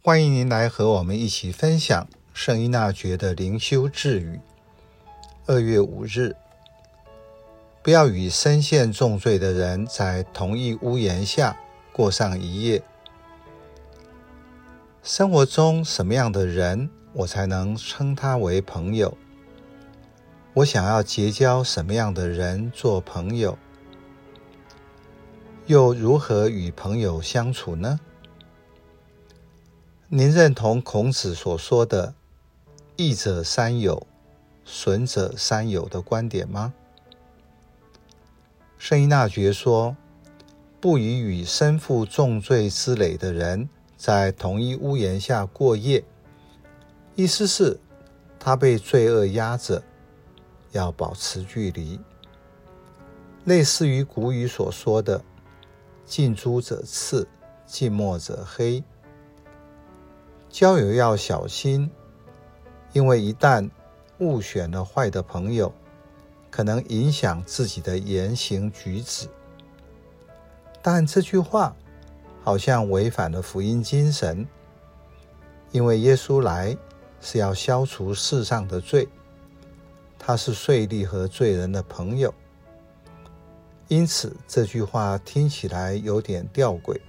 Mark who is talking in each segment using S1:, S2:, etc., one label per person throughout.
S1: 欢迎您来和我们一起分享圣依纳爵的灵修智语。二月五日，不要与深陷重罪的人在同一屋檐下过上一夜。生活中什么样的人，我才能称他为朋友？我想要结交什么样的人做朋友？又如何与朋友相处呢？您认同孔子所说的“益者三友，损者三友”的观点吗？圣依纳爵说：“不宜与身负重罪之累的人。”在同一屋檐下过夜，意思是，他被罪恶压着，要保持距离。类似于古语所说的“近朱者赤，近墨者黑”。交友要小心，因为一旦误选了坏的朋友，可能影响自己的言行举止。但这句话，好像违反了福音精神，因为耶稣来是要消除世上的罪，他是税吏和罪人的朋友，因此这句话听起来有点吊诡，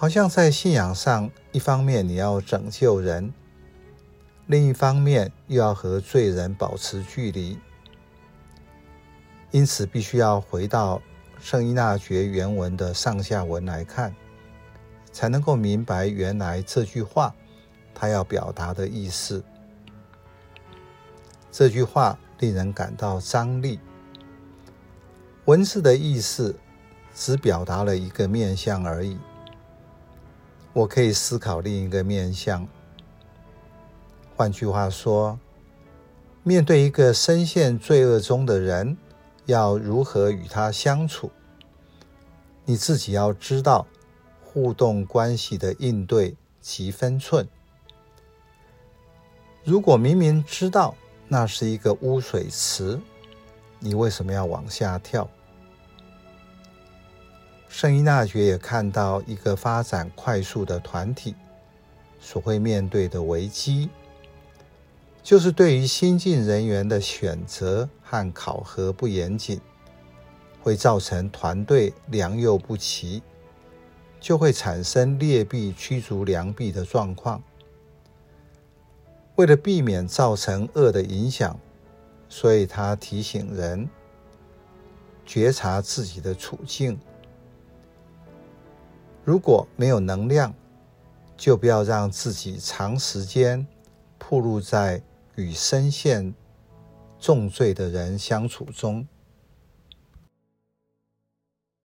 S1: 好像在信仰上，一方面你要拯救人，另一方面又要和罪人保持距离，因此必须要回到。圣依纳爵原文的上下文来看，才能够明白原来这句话他要表达的意思。这句话令人感到张力。文字的意思只表达了一个面向而已。我可以思考另一个面向。换句话说，面对一个深陷罪恶中的人。要如何与他相处？你自己要知道互动关系的应对及分寸。如果明明知道那是一个污水池，你为什么要往下跳？圣依纳爵也看到一个发展快速的团体所会面对的危机。就是对于新进人员的选择和考核不严谨，会造成团队良莠不齐，就会产生劣币驱逐良币的状况。为了避免造成恶的影响，所以他提醒人觉察自己的处境。如果没有能量，就不要让自己长时间暴露在与深陷重罪的人相处中。